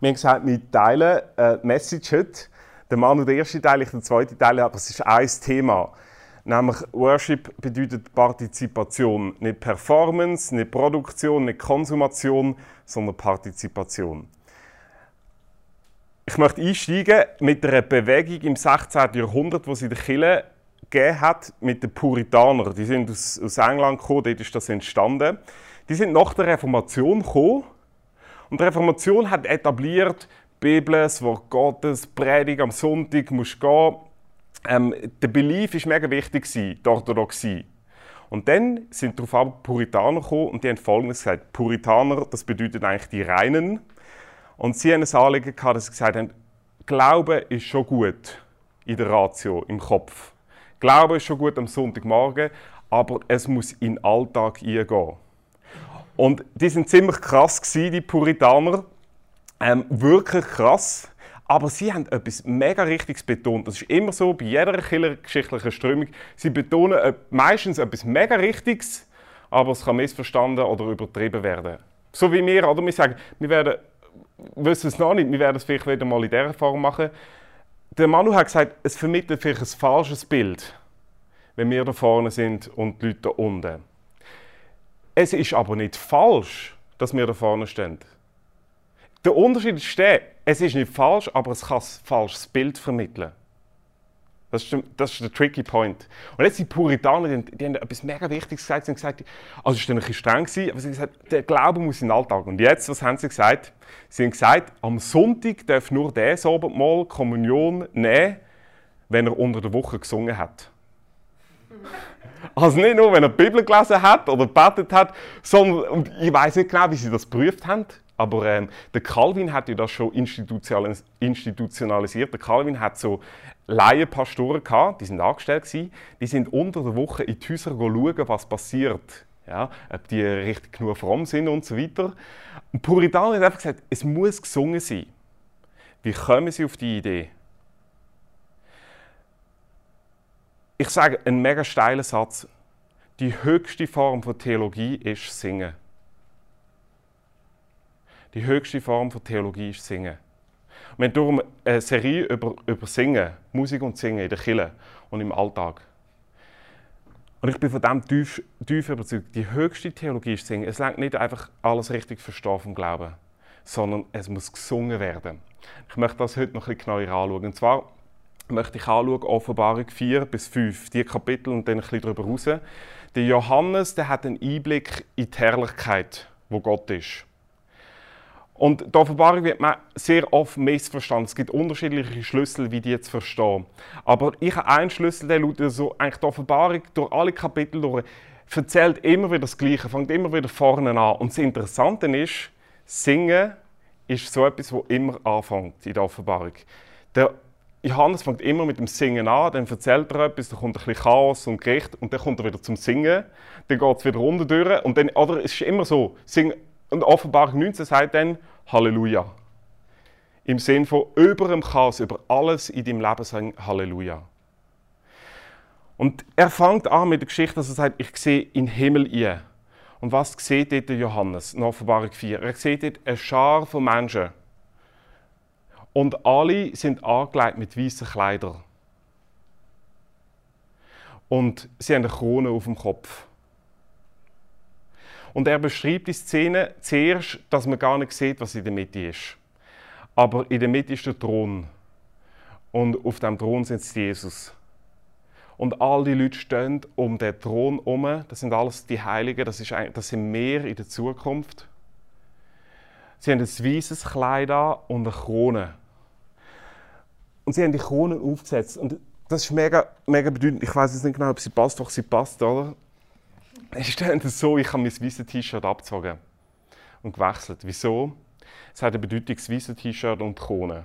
Wir haben gesagt, wir teilen äh, Message heute. Der Mann und der erste Teil, ich den zweiten Teil, aber es ist ein Thema. Nämlich Worship bedeutet Partizipation. Nicht Performance, nicht Produktion, nicht Konsumation, sondern Partizipation. Ich möchte einsteigen mit einer Bewegung im 16. Jahrhundert, die sie in der Kirche gegeben hat, mit den Puritanern. Die sind aus, aus England gekommen, dort ist das entstanden. Die sind nach der Reformation gekommen und die Reformation hat etabliert, Bibel, das Wort Gottes, Predigt am Sonntag, musst gehen. Ähm, der Belief war mega wichtig, die Orthodoxie. Und dann sind darauf Puritaner gekommen und die haben Folgendes gesagt. Puritaner, das bedeutet eigentlich die Reinen. Und sie haben ein Anliegen gehabt, dass sie gesagt haben, Glaube ist schon gut in der Ratio, im Kopf. Glaube ist schon gut am Sonntagmorgen, aber es muss in den Alltag eingehen. Und die sind ziemlich krass gewesen, die Puritaner. Ähm, wirklich krass. Aber sie haben etwas mega Richtiges betont. Das ist immer so bei jeder geschichtlichen Strömung. Sie betonen äh, meistens etwas mega Richtiges, aber es kann missverstanden oder übertrieben werden. So wie wir, oder? Wir sagen, wir werden, wissen es noch nicht, wir werden es vielleicht wieder mal in dieser Form machen. Der Manu hat gesagt, es vermittelt vielleicht ein falsches Bild, wenn wir da vorne sind und die Leute da unten. Es ist aber nicht falsch, dass wir da vorne stehen. Der Unterschied ist der, es ist nicht falsch, aber es kann ein falsches Bild vermitteln. Das ist, der, das ist der tricky point. Und jetzt die Puritaner, die, die haben etwas mega Wichtiges gesagt. Sie haben gesagt, also es war ein bisschen streng, aber sie haben gesagt, der Glaube muss in den Alltag. Und jetzt, was haben sie gesagt? Sie haben gesagt, am Sonntag darf nur der mal Kommunion nehmen, wenn er unter der Woche gesungen hat. Also nicht nur, wenn er die Bibel gelesen hat oder gebetet hat, sondern, und ich weiß nicht genau, wie sie das geprüft haben, aber ähm, der Calvin hat ja das schon institutionalisiert. Der Calvin hat so Laienpastoren gehabt, die sind angestellt gewesen, die sind unter der Woche in die Häuser schauen, was passiert. Ja, ob die richtig genug fromm sind und so weiter. Und Puritaner hat einfach gesagt, es muss gesungen sein. Wie kommen sie auf die Idee? Ich sage einen mega steilen Satz. Die höchste Form von Theologie ist Singen. Die höchste Form von Theologie ist Singen. Wir haben darum eine Serie über, über Singen, Musik und Singen in der Kirche und im Alltag. Und ich bin von dem tief, tief überzeugt, die höchste Theologie ist Singen. Es längt nicht einfach alles richtig verstehen vom Glauben, sondern es muss gesungen werden. Ich möchte das heute noch ein bisschen genauer anschauen. Und zwar möchte ich anschauen, Offenbarung 4 bis 5, die Kapitel und dann ein bisschen darüber raus. Der Johannes der hat einen Einblick in die Herrlichkeit, wo Gott ist. Und die Offenbarung wird man sehr oft missverstanden. Es gibt unterschiedliche Schlüssel, wie die jetzt verstehen. Aber ich habe einen Schlüssel, der lautet so, eigentlich die Offenbarung durch alle Kapitel durch, erzählt immer wieder das Gleiche, fängt immer wieder vorne an. Und das Interessante ist, Singen ist so etwas, das immer anfängt in der Offenbarung. Der Johannes fängt immer mit dem Singen an, dann erzählt er etwas, dann kommt ein bisschen Chaos und Gericht und dann kommt er wieder zum Singen, dann geht es wieder runter durch und dann, oder es ist immer so, Singen, und Offenbarung 19 sagt dann Halleluja. Im Sinn von über dem Chaos, über alles in deinem Leben sagen Halleluja. Und er fängt an mit der Geschichte, dass er sagt, ich sehe in den Himmel ein. Und was sieht dort Johannes in Offenbarung 4? Er sieht dort eine Schar von Menschen, und alle sind angelegt mit weißen Kleidern. Und sie haben eine Krone auf dem Kopf. Und er beschreibt die Szene zuerst, dass man gar nicht sieht, was in der Mitte ist. Aber in der Mitte ist der Thron. Und auf dem Thron sitzt Jesus. Und all die Leute stehen um den Thron herum. Das sind alles die Heiligen. Das, ist, das sind mehr in der Zukunft. Sie haben ein weißes Kleid an und eine Krone. Und sie haben die Krone aufgesetzt. Und das ist mega, mega bedeutend. Ich weiß jetzt nicht genau, ob sie passt, doch sie passt, oder? Es ist dann so, ich habe mein weißes T-Shirt abgezogen und gewechselt. Wieso? Es hat eine Bedeutung, das weiße T-Shirt und die Krone.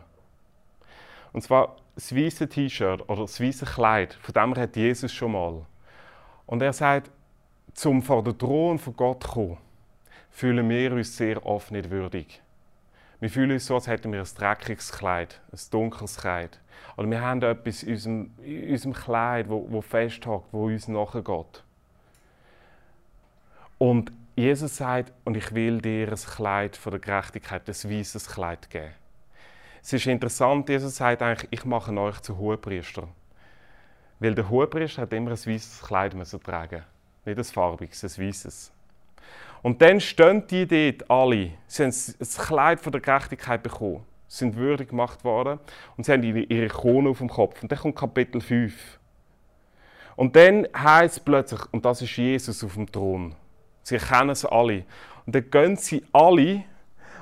Und zwar das weiße T-Shirt oder das weiße Kleid, von dem hat Jesus schon mal. Und er sagt, zum vor den Thron von Gott zu kommen, fühlen wir uns sehr oft nicht würdig. Wir fühlen uns so, als hätten wir ein dreckiges Kleid, ein dunkles Kleid. Oder wir haben etwas in unserem, in unserem Kleid, wo, wo festhakt, wo uns nachgeht. Und Jesus sagt, und ich will dir ein Kleid von der Gerechtigkeit, ein weißes Kleid geben. Es ist interessant, Jesus sagt eigentlich, ich mache euch zu Hohepriester. Weil der Hohepriester hat immer ein weißes Kleid müssen tragen. Nicht ein farbiges, ein weißes. Und dann stehen die dort alle. Sie haben ein Kleid von der Gerechtigkeit bekommen. Sie sind würdig gemacht worden. Und sie haben ihre Krone auf dem Kopf. Und dann kommt Kapitel 5. Und dann heißt es plötzlich, und das ist Jesus auf dem Thron. Sie kennen es alle. Und dann gehen sie alle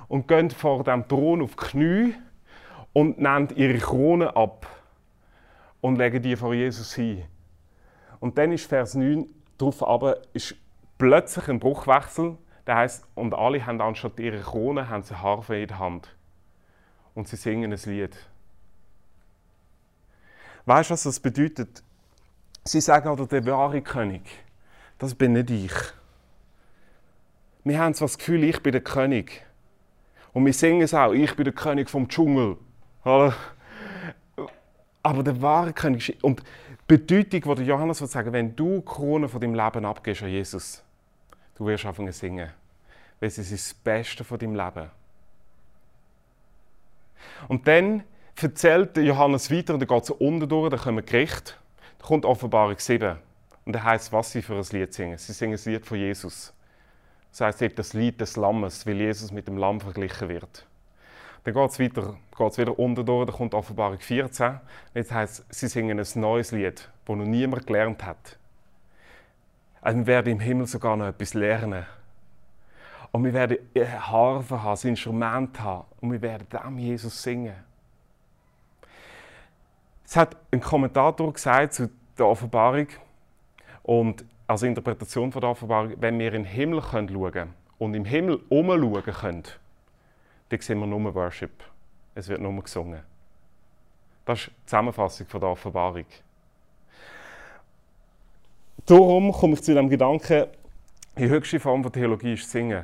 und gehen vor dem Thron auf die Knie und nehmen ihre Krone ab und legen die vor Jesus hin. Und dann ist Vers 9 darauf aber ist plötzlich ein Bruchwechsel. Das heißt, und alle haben anstatt ihrer Krone haben sie Harfe in der Hand. Und sie singen ein Lied. Weißt du, was das bedeutet? Sie sagen, oder der wahre König, das bin nicht ich. Wir haben zwar das Gefühl, ich bin der König. Und wir singen es auch, ich bin der König vom Dschungel. Aber der wahre König ist. Und die Bedeutung, die Johannes würde sagen, wenn du die Krone von deinem Leben abgibst an Jesus, du wirst anfangen zu singen. Weil es ist das Beste von deinem Leben. Und dann erzählt Johannes weiter, und dann geht es unten durch, dann kommen Gericht. Da kommt Offenbarung 7. Und da heißt was sie für ein Lied singen. Sie singen das Lied von Jesus. Das heißt das Lied des Lammes, weil Jesus mit dem Lamm verglichen wird. Dann geht es weiter, geht's wieder unten durch, da kommt Offenbarung 14. Jetzt heißt sie singen ein neues Lied, das noch niemand gelernt hat. Also wir werden im Himmel sogar noch etwas lernen. Und wir werden Harfe haben, Instrument haben. Und wir werden dem Jesus singen. Es hat ein Kommentator gesagt zu der Offenbarung und als Interpretation von der Offenbarung, wenn wir in den Himmel schauen können und im Himmel umschauen können, dann sehen wir nur Worship. Es wird nur gesungen. Das ist die Zusammenfassung von der Offenbarung. Darum komme ich zu dem Gedanken, die höchste Form von Theologie ist Singen.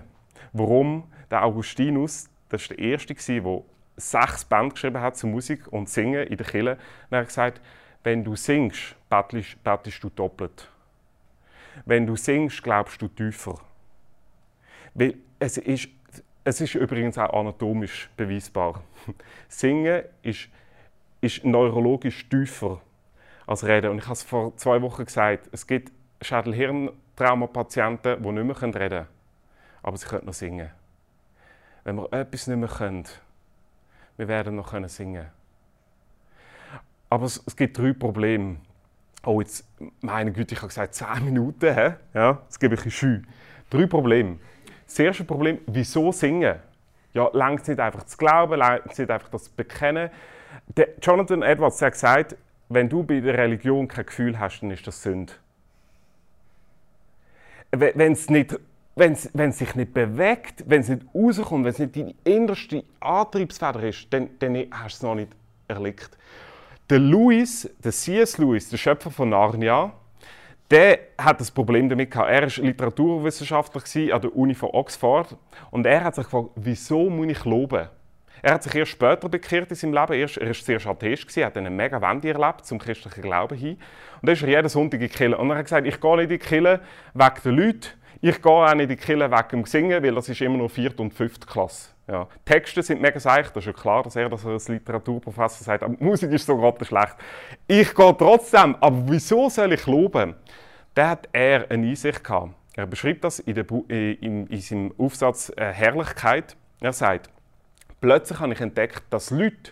Warum? Der Augustinus, das war der Erste, der sechs Bände geschrieben hat zu Musik und Singen in der Kirche. er hat gesagt, wenn du singst, betest, betest du doppelt. Wenn du singst, glaubst du tiefer. Weil es ist, es ist übrigens auch anatomisch beweisbar. Singen ist, ist neurologisch tiefer als Reden. Und ich habe es vor zwei Wochen gesagt, es gibt Schädel-Hirn-Traumapatienten, die nicht mehr reden können, aber sie können noch singen. Wenn wir etwas nicht mehr können, wir werden noch können singen Aber es, es gibt drei Probleme. Oh, jetzt, meine Güte, ich habe gesagt 10 Minuten, hä? Ja, das gebe ich ein scheu. Drei Probleme. Das erste Problem, wieso singen? Ja, längt es nicht einfach zu glauben, längt es nicht einfach das zu bekennen. Der Jonathan Edwards hat gesagt, wenn du bei der Religion kein Gefühl hast, dann ist das Sünde. Wenn es nicht wenn es sich nicht bewegt, wenn es nicht rauskommt, wenn es nicht deine innerste Antriebsfeder ist, dann, dann hast du es noch nicht erlebt. Der Lewis, der C.S. Lewis, der Schöpfer von Narnia, der hat das Problem damit gehabt. Er war Literaturwissenschaftler an der Uni von Oxford und er hat sich gefragt, wieso muss ich loben? Er hat sich erst später bekehrt in seinem Leben. Erst, er war sehr Atheist, hat eine mega Wende erlebt zum christlichen Glauben hin. Und dann ist er jeden Sonntag in die. Und er hat gesagt, ich gehe nicht in die Kirche wegen den Leuten, ich gehe auch nicht in die Kirche wegen dem Singen, weil das ist immer noch vierte und fünfte Klasse. Ja. Texte sind mega seicht, das ist ja klar, dass er das als Literaturprofessor sagt, aber Musik ist so gerade schlecht. Ich gehe trotzdem, aber wieso soll ich loben? Da hat er eine Einsicht gehabt. Er beschreibt das in, der, in, in seinem Aufsatz äh, Herrlichkeit. Er sagt, plötzlich habe ich entdeckt, dass Leute,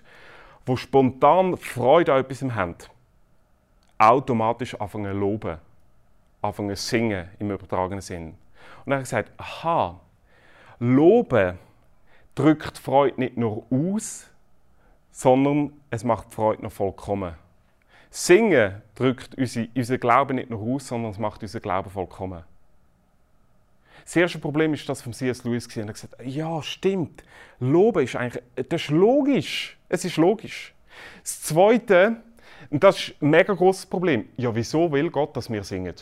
die spontan Freude an etwas haben, automatisch anfangen zu loben anfangen zu singen im übertragenen Sinn. Und dann habe ich gesagt, aha, Loben drückt Freude nicht nur aus, sondern es macht Freude noch vollkommen. Singen drückt unseren unser Glauben nicht nur aus, sondern es macht unseren Glauben vollkommen. Das erste Problem ist das vom C.S. Lewis. Er hat gesagt, ja, stimmt. Loben ist eigentlich, das ist logisch. Es ist logisch. Das Zweite, und das ist ein mega großes Problem. Ja, wieso will Gott, dass wir singen?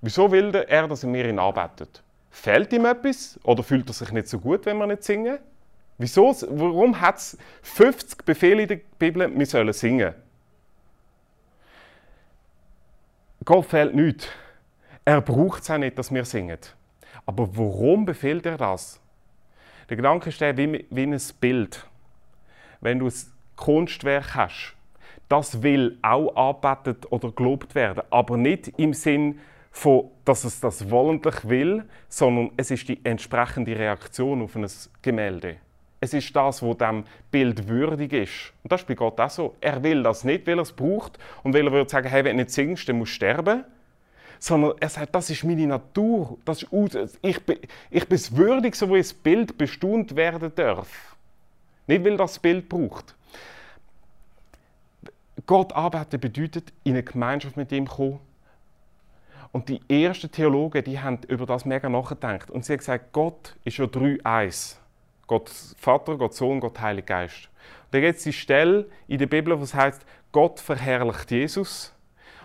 Wieso will er, dass er mir ihn arbeitet? Fehlt ihm etwas? Oder fühlt er sich nicht so gut, wenn wir nicht singen? Wieso, warum hat es 50 Befehle in der Bibel, wir sollen singen? Gott fehlt nichts. Er braucht es auch nicht, dass wir singen. Aber warum befiehlt er das? Der Gedanke ist der wie, wie ein Bild. wenn du ein Kunstwerk hast, das will auch angebetet oder gelobt werden, aber nicht im Sinn von, dass es das wollentlich will, sondern es ist die entsprechende Reaktion auf ein Gemälde. Es ist das, was dem Bild würdig ist. Und das ist bei Gott auch so. Er will das nicht, weil er es braucht und weil er würde sagen, hey, wenn du nicht singst, dann musst du sterben. Sondern er sagt, das ist meine Natur. Das ist, ich, bin, ich bin es würdig, so wie das Bild bestaunt werden darf. Nicht, weil das Bild braucht. Gott arbeiten bedeutet, in eine Gemeinschaft mit ihm kommen. Und die ersten Theologen, die haben über das mega nachgedacht. Und sie haben gesagt, Gott ist ja drei eins. Gott Vater, Gott Sohn, Gott Heiliger Geist. Und da gibt es die Stelle in der Bibel, wo es heißt, Gott verherrlicht Jesus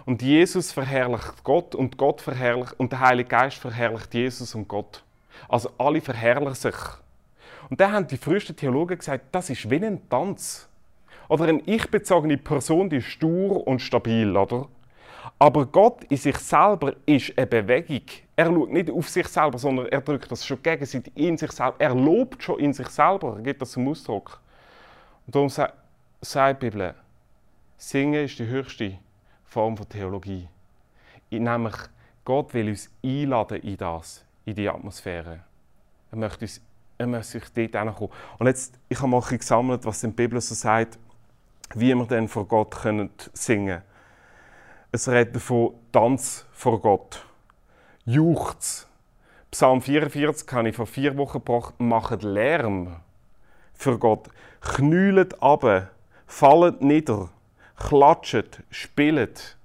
und Jesus verherrlicht Gott und Gott verherrlicht und der Heilige Geist verherrlicht Jesus und Gott. Also alle verherrlichen sich. Und da haben die frühesten Theologen gesagt, das ist wie ein Tanz. Oder eine ich-bezogene Person, die ist stur und stabil, oder? Aber Gott in sich selber ist eine Bewegung. Er schaut nicht auf sich selber, sondern er drückt das schon gegenseitig in sich selber. Er lobt schon in sich selber, er gibt das zum Ausdruck. Und darum sagt die Bibel, Singen ist die höchste Form von Theologie. Nämlich, Gott will uns einladen in das, in die Atmosphäre. Er möchte, uns, er sich dort hinkommen. Und jetzt, ich habe mal gesammelt, was der Bibel so sagt, wie wir denn vor Gott können singen können. Es redet von Tanz vor Gott. Juchz. Psalm 44 habe ich vor vier Wochen gebracht. Macht Lärm für Gott. Knühlet ab, fallet nieder, klatscht, spielt.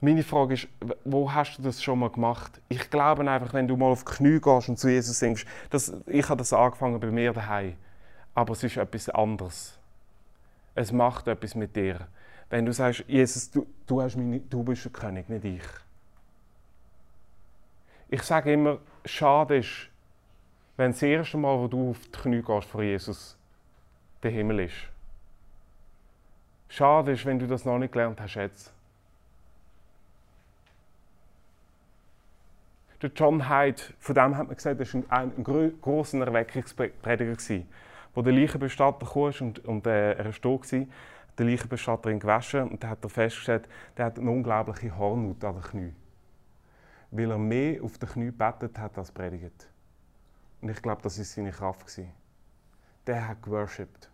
Meine Frage ist, wo hast du das schon mal gemacht? Ich glaube einfach, wenn du mal auf die Knie gehst und zu Jesus singst, das, ich habe das angefangen bei mir daheim, aber es ist etwas anderes. Es macht etwas mit dir. Wenn du sagst, Jesus, du, du, meine, du bist der König, nicht ich. Ich sage immer, schade ist, wenn das erste Mal, wo du auf die Knie gehst vor Jesus, der Himmel ist. Schade ist, wenn du das noch nicht gelernt hast jetzt. Der John Hyde, von dem hat man gesagt, er war ein, ein, ein Erweckungsprediger, wo der Leichenbestatter kam und, und äh, er war da der Leichenbestatterin gewaschen und hat er festgestellt, der hat eine unglaubliche Hornhaut an den Knien. Weil er mehr auf den Knien betet hat als predigt. Und ich glaube, das war seine Kraft. Der hat geworshipped.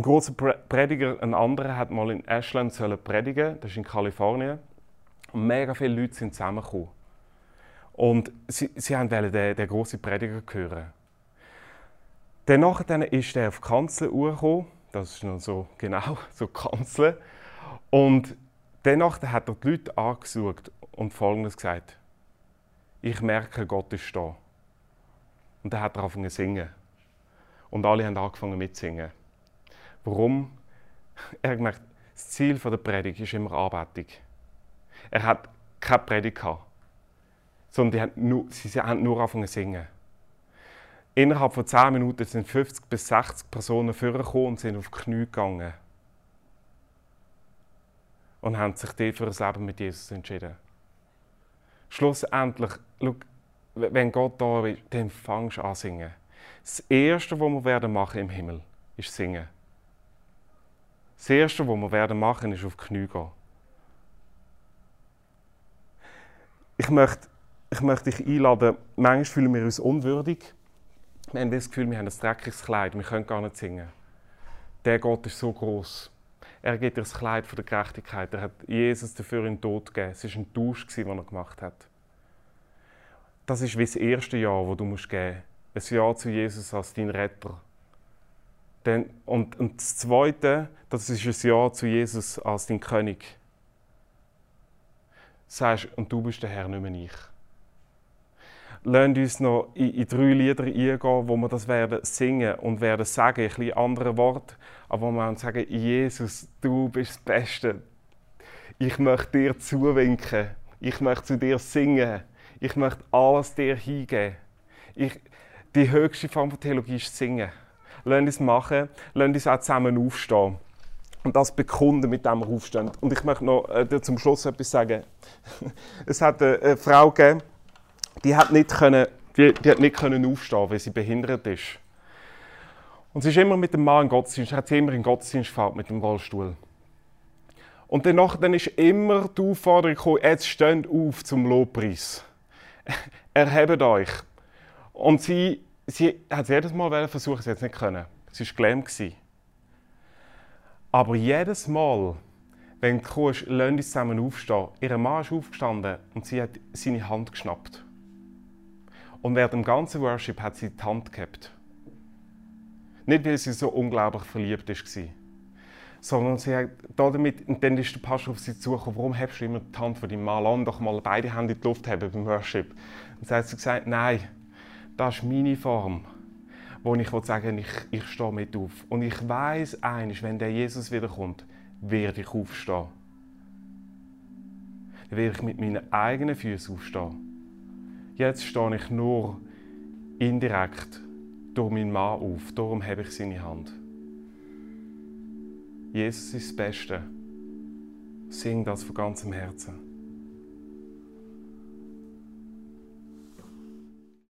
Ein großer Prediger, ein anderer, hat mal in Ashland predigen das ist in Kalifornien. Und mega viele Leute sind zusammengekommen. Und sie, sie wollten den, den grossen Prediger hören. Dann ist er auf die Kanzel gekommen. Das ist noch so genau, so Kanzel. Und danach hat er die Leute angesucht und Folgendes gesagt. Ich merke, Gott ist da. Und dann hat er angefangen zu singen. Und alle haben angefangen mitzusingen. Warum? Er gemerkt, das Ziel der Predigt ist immer Anbetung. Er hat keine Predigt gehabt, sondern die haben nur, sie haben nur angefangen zu singen. Innerhalb von 10 Minuten sind 50 bis 60 Personen vorgekommen und sind auf die Knie gegangen. Und haben sich dort für ein Leben mit Jesus entschieden. Schlussendlich, schau, wenn Gott da ist, dann fangst du an singen. Das Erste, was wir werden machen im Himmel, ist singen. Das Erste, was wir werden machen, ist auf die Knie gehen. Ich möchte, ich möchte dich einladen, manchmal fühlen wir uns unwürdig. Wir haben das Gefühl, wir haben ein dreckiges Kleid, wir können gar nicht singen. Der Gott ist so groß. Er gibt dir das Kleid von der Gerechtigkeit. Er hat Jesus dafür in den Tod gegeben. Es war ein Tausch, den er gemacht hat. Das ist wie das erste Jahr, das du musst geben musst. Ein Jahr zu Jesus als dein Retter. Und, und das zweite, das ist ein Jahr zu Jesus als dein König. Sagst, und du bist der Herr, nicht mehr ich. Lasst uns noch in, in, drei Lieder eingehen, wo wir das werden singen und werden sagen, ein bisschen andere Worte, aber wo wir sagen, Jesus, du bist das Beste. Ich möchte dir zuwinken. Ich möchte zu dir singen. Ich möchte alles dir hingeben. Ich, die höchste Form von Theologie ist Singen. Lasst uns machen. Lasst uns auch zusammen aufstehen. Und das bekunden, mit dem wir aufstehen. Und ich möchte noch äh, zum Schluss etwas sagen. es hat eine, eine Frau gegeben, die hat nicht können Die, die hat nicht können aufstehen, weil sie behindert ist. Und sie ist immer mit dem Mann im Gottesdienst, hat sie immer in Gottesdienst gefahren mit dem Rollstuhl. Und danach dann ist immer die Aufforderung gekommen, jetzt steht auf zum Lobpreis. Erhebt euch. Und sie, sie hat es jedes Mal versucht, sie hat es nicht können. Sie war gelähmt. Aber jedes Mal, wenn du kommst, lass uns zusammen aufstehen. Ihr Mann ist aufgestanden und sie hat seine Hand geschnappt. Und während dem ganzen Worship hat sie die Hand gehabt. Nicht, weil sie so unglaublich verliebt war, sondern sie hat damit, und dann ist der Pastor auf sie zugekommen, warum hebst du immer die Hand von deinem Mann an, doch mal beide Hände in die Luft haben beim Worship. Und sie hat gesagt, nein, das ist meine Form, wo ich sagen ich, ich stehe mit auf. Und ich weiß eines, wenn der Jesus wiederkommt, werde ich aufstehen. Dann werde ich mit meinen eigenen Füßen aufstehen. Jetzt stehe ich nur indirekt durch meinen Mann auf. Darum habe ich seine Hand. Jesus ist das Beste. Sing das von ganzem Herzen.